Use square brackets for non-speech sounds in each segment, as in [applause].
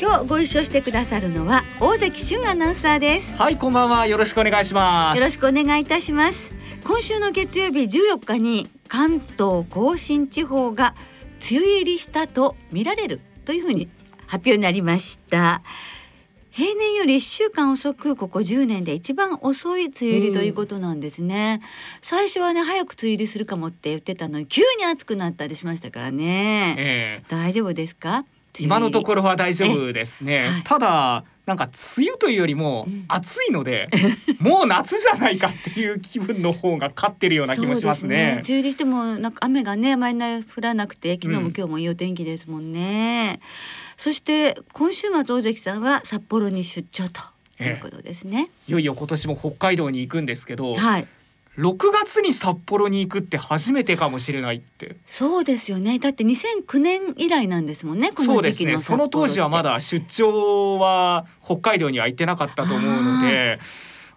今日ご一緒してくださるのは大関俊アナウンサーです。はいこんばんは。よろしくお願いします。よろしくお願いいたします。今週の月曜日14日に関東甲信地方が梅雨入りしたと見られるというふうに発表になりました。平年より1週間遅くここ10年で一番遅い梅雨入りということなんですね、最初はね早く梅雨入りするかもって言ってたのに急に暑くなったりしましたからね、ええ。大丈夫ですか？今のところろは大丈夫ですね、はい。ただなんか梅雨というよりもうん。暑いので、もう夏じゃないかっていう気分の方が勝ってるような気もしますね。梅雨入りしてもなんか雨がね前ね降らなくて昨日もうん今日もいいお天気ですもんね、そして今週末大関さんは札幌に出張ということですね、いよいよ今年も北海道に行くんですけど、はい6月に札幌に行くって初めてかもしれないって。そうですよね。だって2009年以来なんですもんねこそうですね。の時期の札幌その当時はまだ出張は北海道には行ってなかったと思うので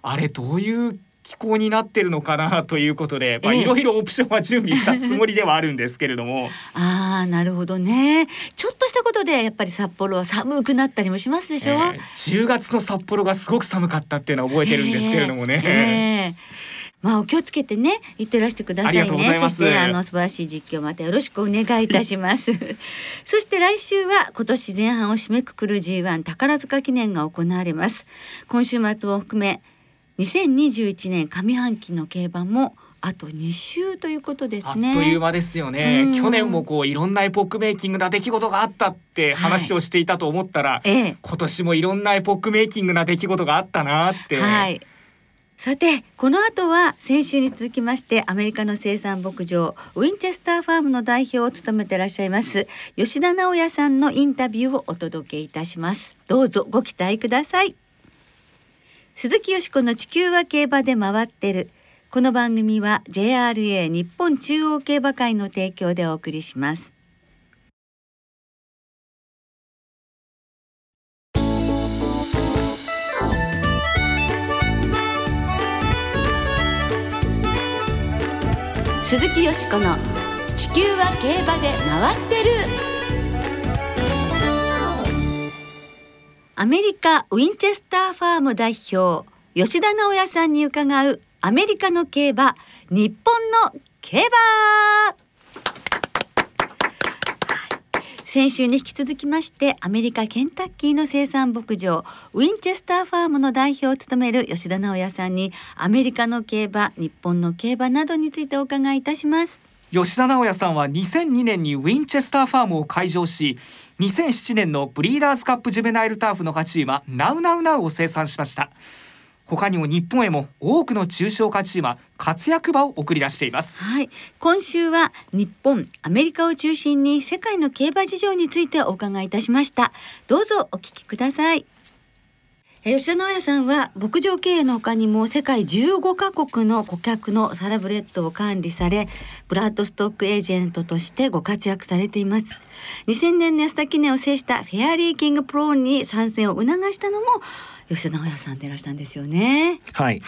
あれどういう気候になってるのかなということで、まあ、ええ。いろいろオプションは準備したつもりではあるんですけれども。ああなるほどね。ちょっとしたことでやっぱり札幌は寒くなったりもしますでしょ、えー10月の札幌がすごく寒かったっていうのは覚えてるんですけれどもね。ええ。ええまあお気をつけてね行ってらしてくださいね。そしてあの素晴らしい実況またよろしくお願いいたします。[laughs] そして来週は今年前半を締めくくる G1 宝塚記念が行われます。今週末を含め2021年上半期の競馬もあと2週ということですあっとねいう間ですよね。うん。去年もこういろんなエポックメイキングな出来事があったって話をしていたと思ったら、ええ。今年もいろんなエポックメイキングな出来事があったなって、はい。さてこの後は先週に続きましてアメリカの生産牧場ウィンチェスターファームの代表を務めていらっしゃいます吉田直也さんのインタビューをお届けいたします。どうぞご期待ください。鈴木よしこの地球は競馬で回ってる。この番組は JRA 日本中央競馬会の提供でお送りします。鈴木よしこの地球は競馬で回ってる。アメリカウィンチェスターファーム代表吉田直也さんに伺うアメリカの競馬日本の競馬。先週に引き続きましてアメリカケンタッキーの生産牧場ウィンチェスターファームの代表を務める吉田直也さんにアメリカの競馬日本の競馬などについてお伺いいたします。吉田直也さんは2002年にウィンチェスターファームを開場し2007年のブリーダーズカップジュベナイルターフの勝ち馬ナウナウナウを生産しました。他にも日本へも多くの中小勝ち馬活躍場を送り出しています。はい。今週は日本アメリカを中心に世界の競馬事情についてお伺いいたしました。どうぞお聞きください。吉田直也さんは牧場経営の他にも世界15カ国の顧客のサラブレッドを管理されブラッドストックエージェントとしてご活躍されています2000年の安田記念を制したフェアリーキングプローンに参戦を促したのも吉田直也さんでいらしたんですよねはい。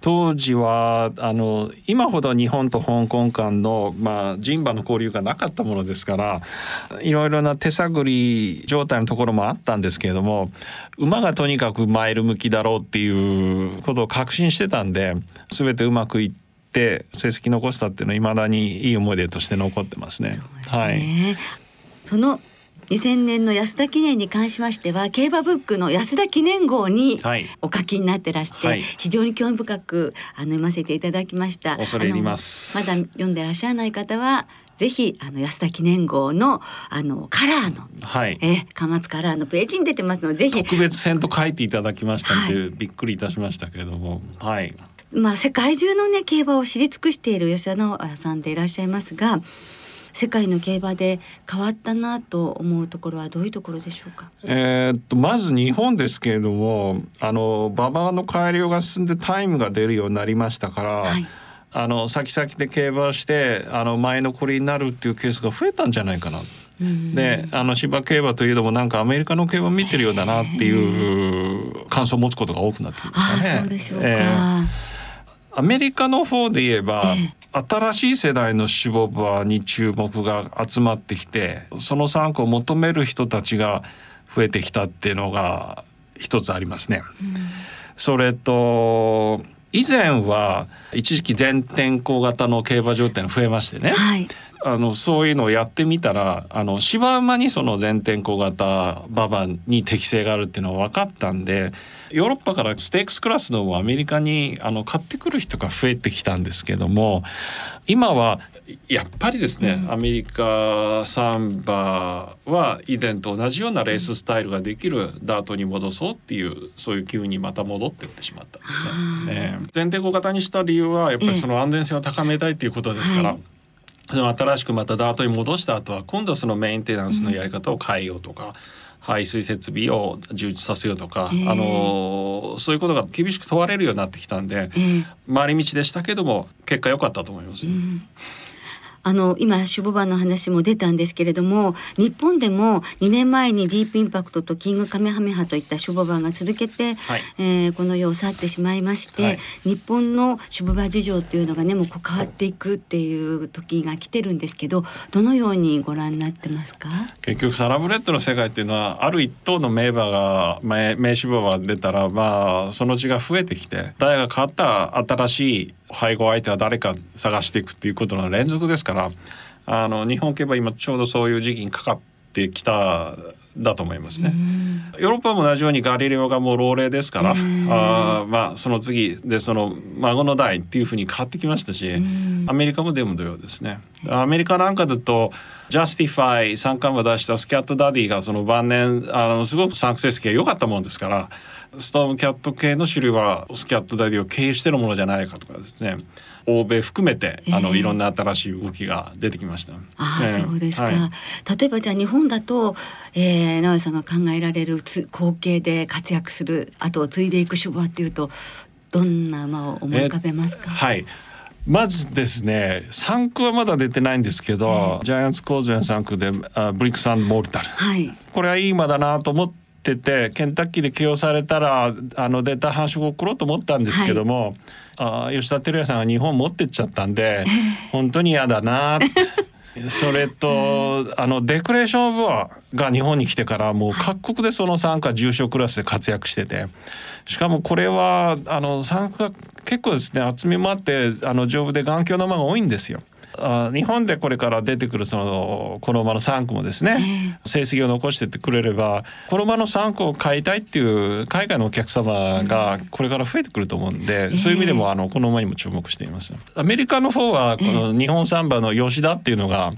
当時はあの今ほど日本と香港間の、まあ、人馬の交流がなかったものですからいろいろな手探り状態のところもあったんですけれども馬がとにかくマイル向きだろうっていうことを確信してたんで全てうまくいって成績残したっていうのはいまだにいい思い出として残ってますね。そうですはい。その2000年の安田記念に関しましては競馬ブックの安田記念号にはい。お書きになってらして、はい。非常に興味深くあの読ませていただきました。恐れ入りまだ読んでらっしゃらない方はぜひあの安田記念号のあのカラーのはい。え貨物カラーのページに出てますのでぜひ。特別編と書いていただきましたんで、びっくりいたしましたけれども。はい。まあ世界中のね競馬を知り尽くしている吉田直也さんでいらっしゃいますが世界の競馬で変わったなと思うところはどういうところでしょうか？えー、っとまず日本ですけれどもあの馬場の改良が進んでタイムが出るようになりましたから。はいあの先々で競馬してあの前残りになるっていうケースが増えたんじゃないかな。であの芝競馬といえどもなんかアメリカの競馬見てるようだなっていう感想を持つことが多くなってきましたね。そうでしょうか、えーアメリカの方で言えば、新しい世代のシュボバに注目が集まってきてその参考を求める人たちが増えてきたっていうのが一つありますね。うん、それと以前は一時期全天候型の競馬場っていうのが増えましてね、はい、あのそういうのをやってみたらあの芝馬にその全天候型馬場に適性があるっていうのは分かったんでヨーロッパからステークスクラスのアメリカにあの買ってくる人が増えてきたんですけども今はやっぱりですね、うん、アメリカサンバは以前と同じようなレーススタイルができるダートに戻そうっていうそういう急にまた戻ってってしまったんですね。ね前提小型にした理由はやっぱりその安全性を高めたいっていうことですから。はいその新しくまたダートに戻した後は今度はそのメンテナンスのやり方を変えようとか、排水設備を充実させようとか、あのそういうことが厳しく問われるようになってきたんで、回り道でしたけども結果良かったと思います。うんあの今守護版の話も出たんですけれども日本でも2年前にディープインパクトとキングカメハメハといった守護版が続けて、はい、えー、この世を去ってしまいまして、はい、日本の守護場事情っていうのがねもう変わっていくっていう時が来てるんですけどどのようにご覧になってますか？結局サラブレッドの世界っていうのはある一頭の名馬が名名守護馬が出たらまあその血が増えてきて誰が変わったら新しい配合相手は誰か探していくっていうことの連続ですからあの日本競馬今ちょうどそういう時期にかかってきただと思いますね。ヨーロッパも同じようにガリレオがもう老齢ですから、あまあその次でその孫の代っていうふうに変わってきましたし、アメリカもでも同様ですね。アメリカなんかだとジャスティファイ三冠馬出したスキャットダディがその晩年あのすごく産駒成績が良かったもんですから。ストームキャット系の主流はスキャットダディを経由してるものじゃないかとかですね。欧米含めて、あのいろんな新しい動きが出てきました。あ、えー、そうですか、はい、例えばじゃあ日本だと、えー、直江さんが考えられる後継で活躍する後を継いでいく種牡馬っていうとどんな馬を思い浮かべますか、はい。まずですね3区はまだ出てないんですけど、えー、ジャイアンツコーズン3区であブリックサンモルタル、はい、これはいい馬だなと思ってっててケンタッキーで起用されたらあのデータ繁殖を送ろうと思ったんですけども、はい、あ吉田照也さんが日本持ってっちゃったんで [laughs] 本当に嫌だなって。[laughs] それとあのデクレーション・オブ・ワーが日本に来てからもう各国でその参加重症クラスで活躍しててしかもこれはあの参加結構ですね厚みもあってあの丈夫で眼鏡の馬が多いんですよ。あ日本でこれから出てくるそのこの馬の3区もですね、成績を残してってくれればこの馬の3区を買いたいっていう海外のお客様がこれから増えてくると思うんで、そういう意味でもあのこの馬にも注目しています。アメリカの方はこの日本サンバの吉田っていうのが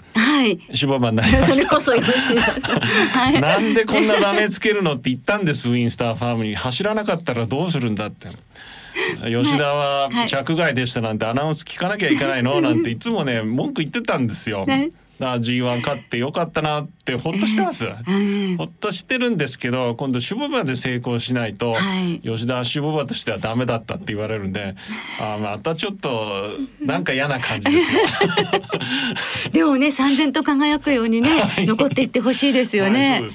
死亡馬になりました。なんでこんなダメつけるのって言ったんですウィンスターファームに。走らなかったらどうするんだって。[laughs] 吉田は着外でしたなんてアナウンス聞かなきゃいけないの？[laughs] なんていつもね文句言ってたんですよ。あ G1 勝ってよかったなってほっとしてます、[laughs] ほっとしてるんですけど今度守護馬で成功しないと、はい、吉田は守護馬としてはダメだったって言われるんであまたちょっとなんか嫌な感じですよ。でもね三千と輝くようにね、はい、残っていってほしいですよね。はい、ね。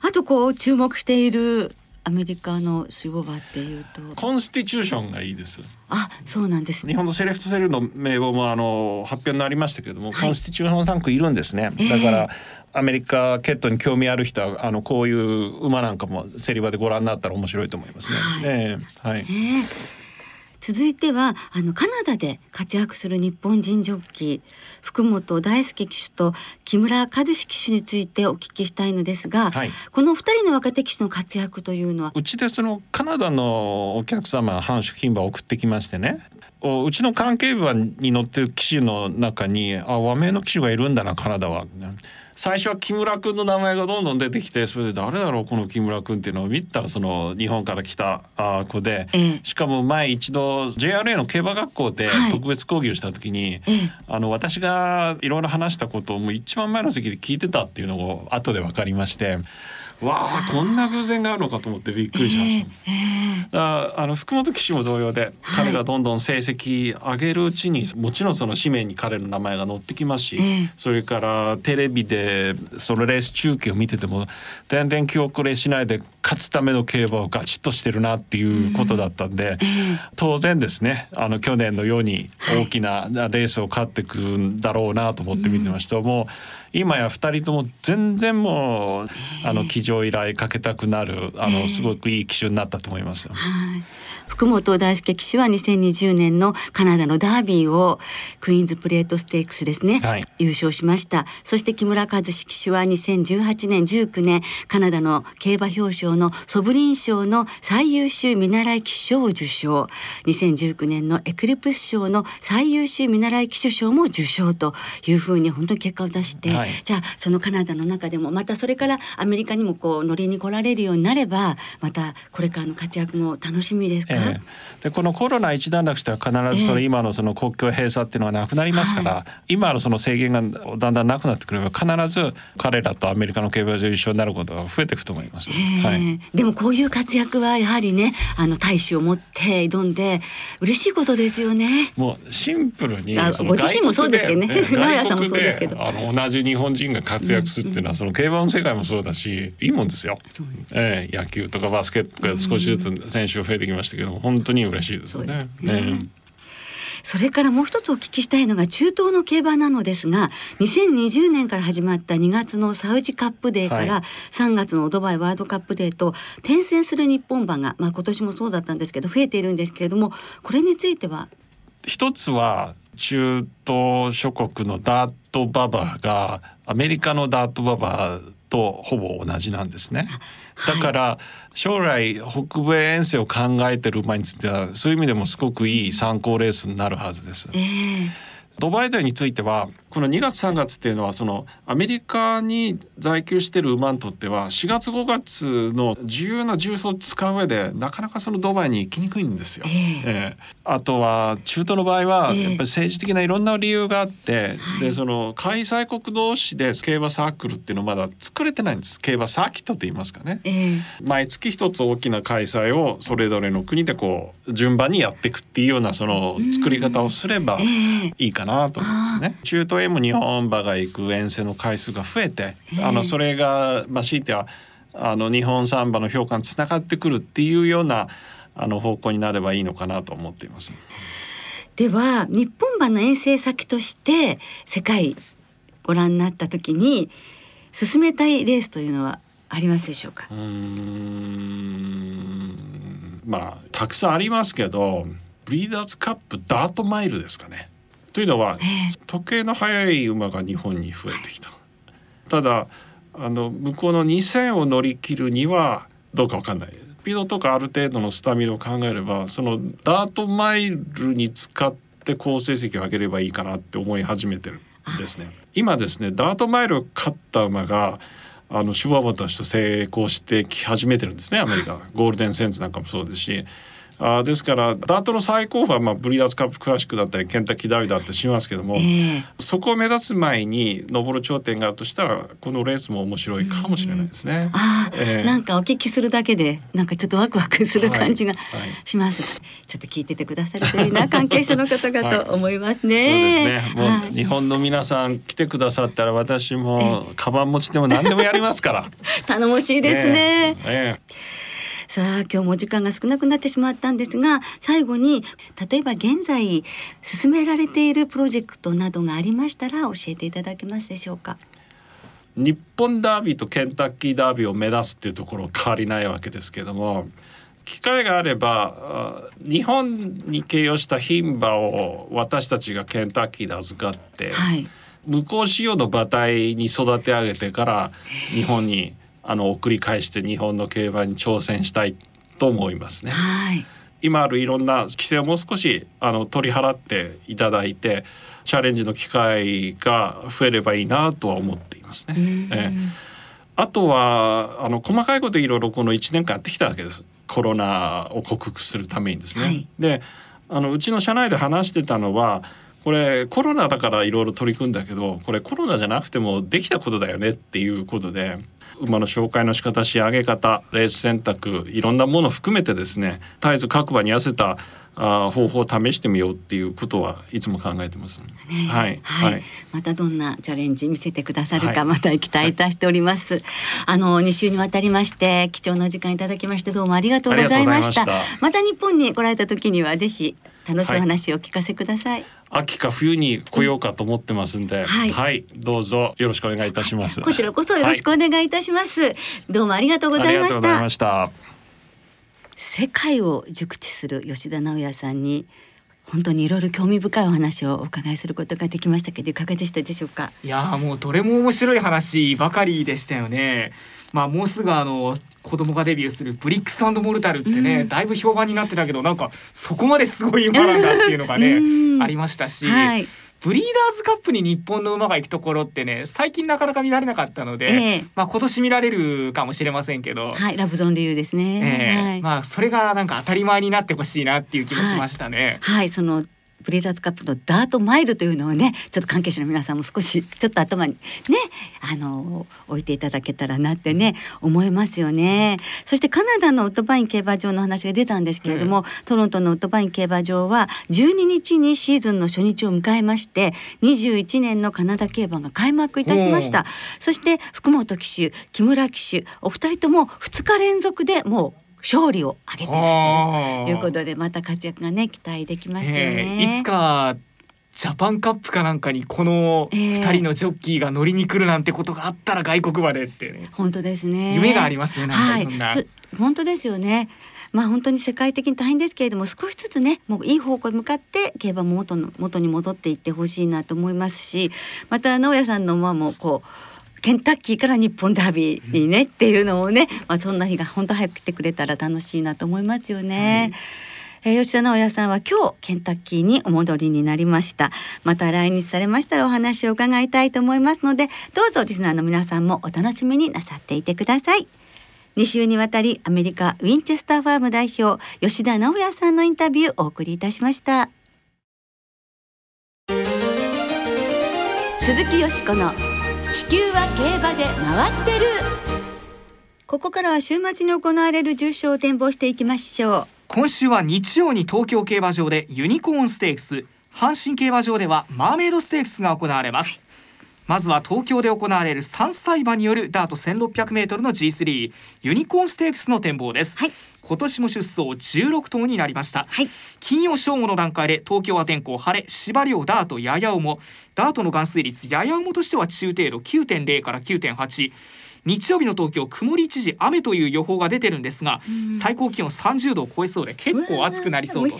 あとこう注目しているアメリカの守護馬っていうと。コンスティチューションがいいです。あそうなんです、ね、日本のセレフトセルの名簿もあの発表になりましたけれども、はい、コンスティチューションタンクいるんですね、えー、だからアメリカケットに興味ある人はあのこういう馬なんかも競り場でご覧になったら面白いと思いますね。はい、えー、はい、え。ー続いてはあのカナダで活躍する日本人ジョッキー福本大輔騎手と木村和志騎手についてお聞きしたいのですが、はい、この2人の若手騎手の活躍というのは？うちでそのカナダのお客様反主牝馬を送ってきましてね。おうちの関係馬に乗ってる騎手の中にあ和名の騎手がいるんだなカナダは。最初は木村君の名前がどんどん出てきてそれで誰だろうこの木村君っていうのを見たらその日本から来たあ子で、ええ。しかも前一度 JRA の競馬学校ではい。特別講義をした時に、ええ。あの私がいろいろ話したことをもう一番前の席で聞いてたっていうのを後で分かりましてわあこんな偶然があるのかと思ってびっくりしました。ええだからあの福本騎手も同様で、彼がどんどん成績上げるうちにもちろんその紙面に彼の名前が載ってきますし、ええ。それからテレビでそのレース中継を見てても全然気遅れしないで勝つための競馬をガチッとしてるなっていうことだったんで、当然ですねあの去年のように大きなレースを勝ってくんだろうなと思って見てました、もう今や2人とも全然もうあの騎乗依頼かけたくなるあのすごくいい騎手になったと思います。よ。はい。福本大輔騎手は2020年のカナダのダービーをクイーンズプレートステークスですね、はい。優勝しました。そして木村和志騎手は2018年19年カナダの競馬表彰のソブリン賞の最優秀見習い騎手賞を受賞。2019年のエクリプス賞の最優秀見習い騎手賞も受賞というふうに本当に結果を出して、はい。じゃあそのカナダの中でもまたそれからアメリカにもこう乗りに来られるようになればまたこれからの活躍も楽しみですか、ええ、でこのコロナ一段落したら必ずそのええ今のその国境閉鎖っていうのはなくなりますから、今のその制限がだんだんなくなってくれば必ず彼らとアメリカの競馬場一緒になることが増えていくと思います。ええ。はいでもこういう活躍はやはりねあの大志を持って挑んで嬉しいことですよね。もうシンプルにご自身もそうですけどね外国で直哉さんもそうですけどあの同じ日本人が活躍するっていうのはその競馬の世界もそうだしいいもんですよ。ええ野球とかバスケットとか少しずつ選手が増えてきましたけど本当に嬉しいですよね。そうですねねそれからもう一つお聞きしたいのが中東の競馬なのですが2020年から始まった2月のサウジカップデーかはら3月のドバイワールドカップデーと転戦する日本馬が、まあ、今年もそうだったんですけど増えているんですけれどもこれについては？一つは中東諸国のダート馬場がアメリカのダート馬場とほぼ同じなんですね。だから将来北米遠征を考えてる馬についてはそういう意味でもすごくいい参考レースになるはずです。えードバイデーについてはこの2月3月っていうのはそのアメリカに在籍してる馬にとっては4月5月の重要な重曹を使う上でなかなかそのドバイに行きにくいんですよ。ええ。ええ。あとは中東の場合はええ。やっぱり政治的ないろんな理由があって、でその開催国同士で競馬サークルっていうのはまだ作れてないんです。競馬サーキットって言いますかね。ええ。毎月一つ大きな開催をそれぞれの国でこう順番にやっていくっていうようなその作り方をすればええ。いいかなと思いますね。中東へも日本馬が行く遠征の回数が増えて、ええあのそれがまあ強いてはあの日本サンバの評価につながってくるっていうようなあの方向になればいいのかなと思っています。では日本馬の遠征先として世界ご覧になった時に進めたいレースというのはありますでしょうか？うーんまあたくさんありますけどブリーダーズカップダートマイルですかね。というのはええ時計の速い馬が日本に増えてきた。ただあの向こうの2,000を乗り切るにはどうかわかんない。スピードとかある程度のスタミナを考えればそのダートマイルに使って好成績を上げればいいかなって思い始めてるんですね。今ですねダートマイルを勝った馬があのシュワバとして成功してき始めてるんですねアメリカゴールデンセンスなんかもそうですしあーですからダートの最高峰は、まあ、ブリーダーズカップクラシックだったりケンタッキーダービーだったりしますけども、ええそこを目指す前に登る頂点があるとしたらこのレースも面白いかもしれないですね。あなんかお聞きするだけでなんかちょっとワクワクする感じがはいはいします、ちょっと聞いててくださるといいな関係者の方々と思いますそうね。ですね。もうはい日本の皆さん来てくださったら私もカバン持ちでも何でもやりますから。頼もしいですね。えええさあ今日も時間が少なくなってしまったんですが最後に例えば現在進められているプロジェクトなどがありましたら教えていただけますでしょうか？え日本ダービーとケンタッキーダービーを目指すっていうところは変わりないわけですけども機会があればあ日本に形容した牝馬を私たちがケンタッキーで預かって、はい。向こう仕様の馬体に育て上げてから日本にあの送り返して日本の競馬に挑戦したいと思いますね。はい。今あるいろんな規制をもう少しあの取り払っていただいてチャレンジの機会が増えればいいなとは思っていますね。えあとはあの細かいこといろいろこの1年間やってきたわけですコロナを克服するためにですね。はい、であのうちの社内で話してたのはこれコロナだからいろいろ取り組んだけどこれコロナじゃなくてもできたことだよねっていうことで馬の紹介の仕方仕上げ方レース選択いろんなものを含めてですね絶えず各馬に合わせたあ方法を試してみようっていうことはいつも考えてます、ね、はい、はい、またどんなチャレンジ見せてくださるか、また期待いたしております、はい、あの2週にわたりまして貴重な時間いただきましてどうもありがとうございました。また。日本に来られた時にはぜひ楽しい話をお聞かせください、秋か冬に来ようかと思ってますんで、はい、はい、どうぞよろしくお願いいたします。こちらこそよろしくお願いいたします。どうもありがとうございました。世界を熟知する吉田直也さんに本当にいろいろ興味深いお話をお伺いすることができましたけどいかがでしたでしょうか？いやもうどれも面白い話ばかりでしたよねまあもうすぐあの子供がデビューするブリックスモルタルってね、うん、だいぶ評判になってたけどなんかそこまですごい馬なんだっていうのがね、[laughs] ありましたし、はい。ブリーダーズカップに日本の馬が行くところってね最近なかなか見られなかったので、えー、まあ今年見られるかもしれませんけどはいラブゾンでいうですね、えー、はい、まあそれがなんか当たり前になってほしいなっていう気もしましたね、はい、はい、そのブレザーズカップのダートマイルというのをねちょっと関係者の皆さんも少しちょっと頭にねあの置いていただけたらなってね思いますよね。そしてカナダのウッドバイン競馬場の話が出たんですけれども、うん、トロントのウッドバイン競馬場は12日にシーズンの初日を迎えまして21年のカナダ競馬が開幕いたしました。そして福本騎手木村騎手お二人とも2日連続でもう勝利を挙げてらっしゃるということでまた活躍がね期待できますよね。いつかジャパンカップかなんかにこの二人のジョッキーが乗りに来るなんてことがあったら外国までってね。本当ですね。夢がありますね。はい。本当ですよね。まあ本当に世界的に大変ですけれども少しずつねもういい方向に向かって競馬も元の元に戻っていってほしいなと思いますしまた直哉さんの馬もこうケンタッキーから日本ダービーにねっていうのをね、まあ、そんな日が本当早く来てくれたら楽しいなと思いますよね。はい、えー、吉田直也さんは今日ケンタッキーにお戻りになりました。また来日されましたらお話を伺いたいと思いますのでどうぞリスナーの皆さんもお楽しみになさっていてください。2週にわたりアメリカウィンチェスターファーム代表吉田直也さんのインタビューをお送りいたしました。鈴木よしこの地球は競馬で回ってる。ここからは週末に行われる重賞を展望していきましょう。今週は日曜に東京競馬場でユニコーンステークス阪神競馬場ではマーメイドステークスが行われます、まずは東京で行われる3歳馬によるダート 1600m の G3 ユニコーンステークスの展望です、はい、今年も出走16頭になりました、はい、金曜正午の段階で東京は天候晴れ芝涼ダートやや重。ダートの含水率やや重としては中程度9.0から9.8日曜日の東京曇り一時雨という予報が出てるんですが、最高気温30度を超えそうで結構暑くなりそうと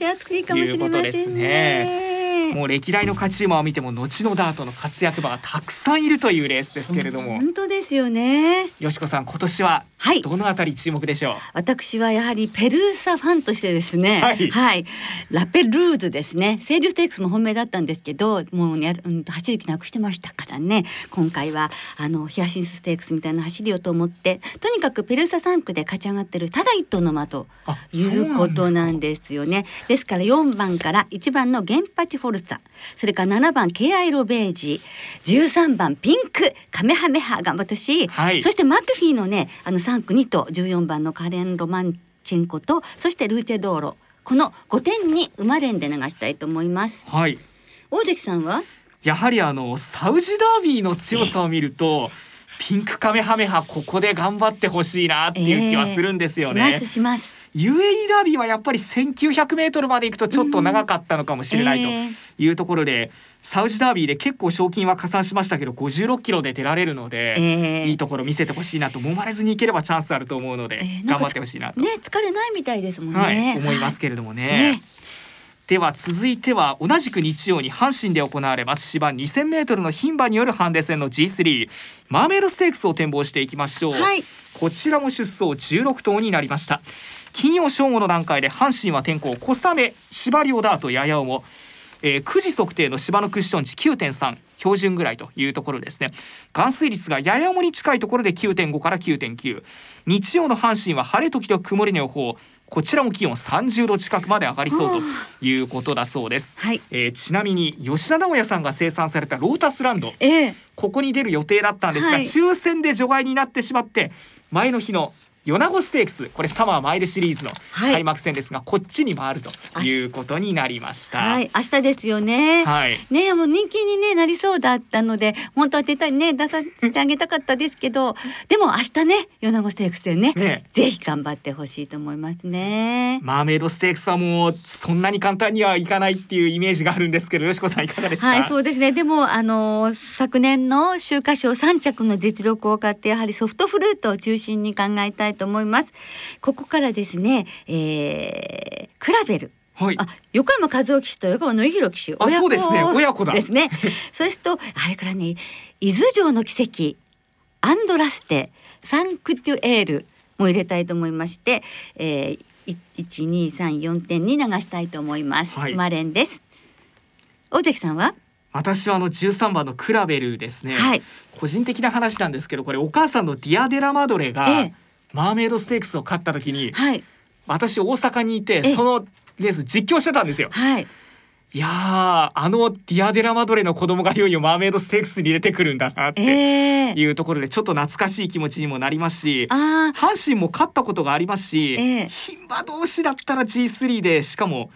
いうことですね。もう歴代の勝ち馬を見ても後のダートの活躍馬がたくさんいるというレースですけれども。本当ですよね。よしこさん今年はどのあたり注目でしょう、はい、私はやはりペルーサファンとしてですね、はい、はい、ラペルーズですね。セールステークスも本命だったんですけどもうね、うん、走る気なくしてましたからね。今回はあのヒアシンスステークスみたいな走りをと思ってとにかくペルーサ3区で勝ち上がってるただ一頭の馬ということなんですよね。ですから4番から1番のゲンパチフォルツァそれから7番ケアイロベージ13番ピンクカメハメハ頑張ってほしい、はい、そしてマクフィーのねあの3区2と14番のカレン・ロマンチェンコとそしてルーチェ道路この5点に馬連で流したいと思います。はい。大関さんは？やはりあのサウジダービーの強さを見ると。ピンクカメハメハここで頑張ってほしいなっていう気はするんですよね。えー、しますします。UAE ダービーはやっぱり1900メートルまで行くとちょっと長かったのかもしれないというところで、サウジダービーで結構賞金は加算しましたけど56キロで出られるので、えー、いいところ見せてほしいなと揉まれずにいければチャンスあると思うので、えー、頑張ってほしいなと。ね疲れないみたいですもんね。はい、思いますけれどもね。ねでは続いては同じく日曜に阪神で行われます。芝 2000m の牝馬によるハンデ戦の G3 マーメイドステークスを展望していきましょう、はい、こちらも出走16頭になりました金曜正午の段階で阪神は天候小雨芝良ダートやや重えー、9時測定の芝のクッション値9.3標準ぐらいというところですね。含水率がやや重に近いところで9.5から9.9日曜の阪神は晴れ時々曇りの予報。こちらも気温30度近くまで上がりそうということだそうです、はい。えーちなみに吉田直也さんが生産されたロータスランド。ええ。ここに出る予定だったんですが、はい。抽選で除外になってしまって前の日の米子ステークス。これサマーマイルシリーズのはい。開幕戦ですが、こっちに回るということになりました。はい。明日ですよね。はい。ねもう人気に、ね、なりそうだったので本当は出たいね出させてあげたかったですけど [laughs] でも明日ね米子ステークスでねね。ぜひ頑張ってほしいと思いますね。マーメイドステークスはもうそんなに簡単にはいかないっていうイメージがあるんですけどよしこさんいかがですか、はいそうですね。でもあの昨年の秋華賞3着の実力を買ってやはりソフトフルートを中心に考えたいと思います。ここからですね、えー、クラベル。はい。あ横山和夫騎手と横山典弘騎手。あそうですね。親子だですね。[laughs] それとあれからね伊豆城の奇跡。アンドラステ。サンクテュエール。も入れたいと思いまして、えー、一二三四点に流したいと思います、はい。マレンです。大関さんは？私はあの13番のクラベルですね、はい。個人的な話なんですけどこれお母さんのディアデラマドレが、ええマーメイドステークスを勝った時にはい。私大阪にいてええ。そのレース実況してたんですよ。はい。いやーあのディアデラマドレの子供がいよいよマーメイドステークスに入れてくるんだなってえー、いうところでちょっと懐かしい気持ちにもなりますしあー。阪神も勝ったことがありますし、ええ。牝馬同士だったら G3 でしかも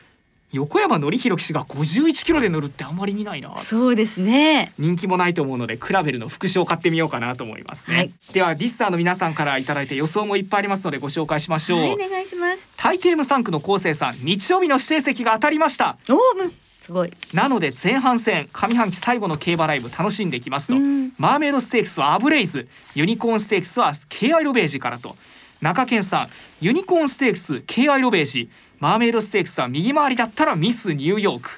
横山典弘騎手が51キロで乗るってあんまり見ないな。そうですね。人気もないと思うのでクラベルの副賞を買ってみようかなと思いますね、はい。ではディスターの皆さんからいただいて予想もいっぱいありますのでご紹介しましょう、はいお願いします。タイテーム3区の昴生さん日曜日の指定席が当たりました。おおすごい。なので前半戦上半期最後の競馬ライブ楽しんでいきますと、うん。マーメイドステークスはアブレイズ。ユニコーンステークスは KI ロベージからと。中堅さんユニコーンステークス KI ロベージマーメイドステークスは右回りだったらミスニューヨーク。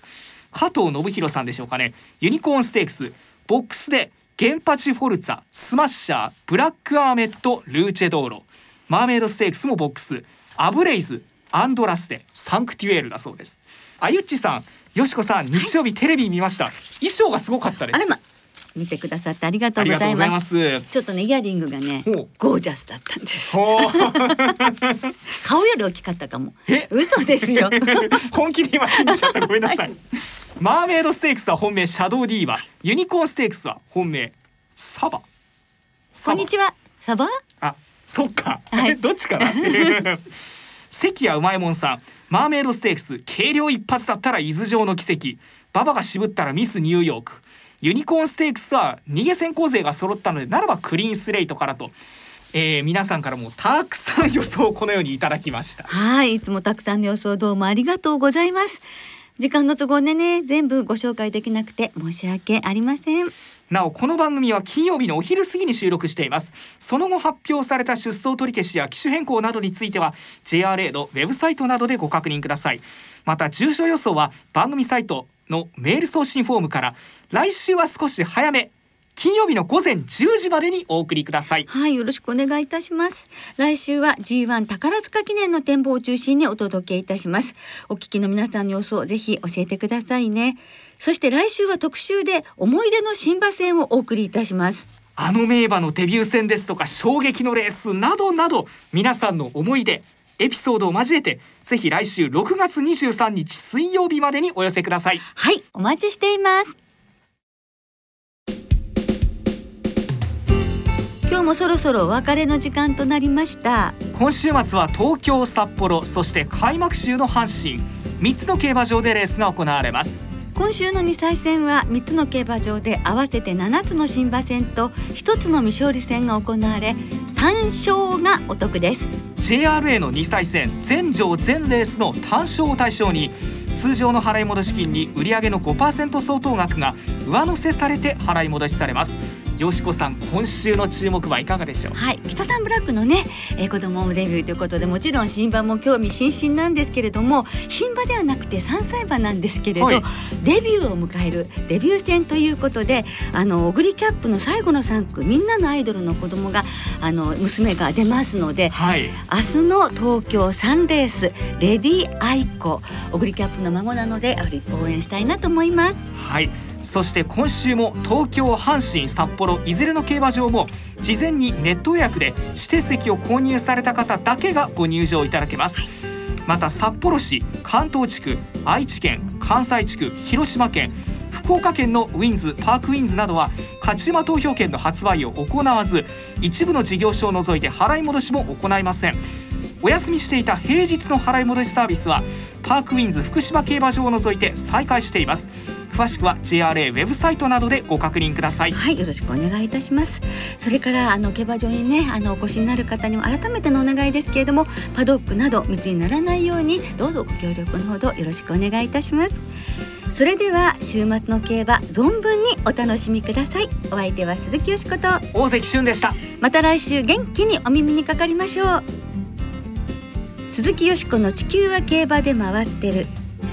加藤信弘さんでしょうかね。ユニコーンステークスボックスでゲンパチフォルツァスマッシャーブラックアーメットルーチェドーロ。マーメイドステークスもボックス。アブレイズアンドラステサンクテュエールだそうです。あゆっちさんよしこさん日曜日テレビ見ました。衣装がすごかったです。あれま見てくださってありがとあうございます。すちょっとねイヤリングがねゴージャスだったんです。[laughs] 顔より大きかったかも。え？嘘ですよ。[laughs] 本気で今信じちゃった。ごめんなさい、マーメイドステークスは本命シャドウディーバユニコーンステークスは本命サバ。こんにちは。サバ？あそっか、はい。え [laughs] どっちかな？関谷うまいもんさん。マーメイドステークス軽量一発だったら伊豆城の奇跡。馬場が渋ったらミスニューヨークユニコーンステークスは逃げ先行勢が揃ったのでならばクリーンスレイトからと、えー皆さんからもたくさん予想をこのようにいただきました。はいいつもたくさんの予想どうもありがとうございます。時間の都合でね全部ご紹介できなくて申し訳ありません。なおこの番組は金曜日のお昼過ぎに収録しています。その後発表された出走取り消しや機種変更などについては JRA のウェブサイトなどでご確認ください。また住所予想は番組サイトのメール送信フォームから来週は少し早め金曜日の午前10時までにお送りくださいはい、よろしくお願いいたします。来週は G1 宝塚記念の展望を中心にお届けいたします。お聞きの皆さんの予想、ぜひ教えてくださいね。そして来週は特集で思い出の新馬戦をお送りいたします。あの名馬のデビュー戦ですとか衝撃のレースなどなど皆さんの思い出エピソードを交えてぜひ来週6月23日水曜日までにお寄せくださいはい、お待ちしています。今日もそろそろお別れの時間となりました。今週末は東京札幌そして開幕週の阪神3つの競馬場でレースが行われます今週の2歳戦は3つの競馬場で合わせて7つの新馬戦と1つの未勝利戦が行われ単勝がお得です。JRA の2歳戦全場全レースの単勝を対象に通常の払い戻し金に売上の5%相当額が上乗せされて払い戻しされます。よしこさん今週の注目はいかがでしょう？はい、北さんブラックのね、えー、子供もデビューということでもちろん新馬も興味津々なんですけれども新馬ではなくて3歳馬なんですけれど、はい。デビューを迎えるデビュー戦ということであのオグリキャップの最後の3区みんなのアイドルの子供があの娘が出ますので、はい。明日の東京サンレースレディアイコオグリキャップの孫なのでやはり応援したいなと思います。はいそして今週も東京阪神札幌いずれの競馬場も事前にネット予約で指定席を購入された方だけがご入場いただけます。また札幌市関東地区愛知県関西地区広島県福岡県のウィンズパークウィンズなどは勝ち馬投票券の発売を行わず一部の事業所を除いて払い戻しも行いません。お休みしていた平日の払い戻しサービスはパークウィンズ福島競馬場を除いて再開しています。詳しくは JRA ウェブサイトなどでご確認ください。はいよろしくお願いいたします。それからあの競馬場にねあのお越しになる方にも改めてのお願いですけれどもパドックなど密にならないようにどうぞご協力のほどよろしくお願いいたします。それでは週末の競馬存分にお楽しみください。お相手は鈴木よしこと。大関俊でした。また来週元気にお耳にかかりましょう。鈴木よしこの地球は競馬で回ってる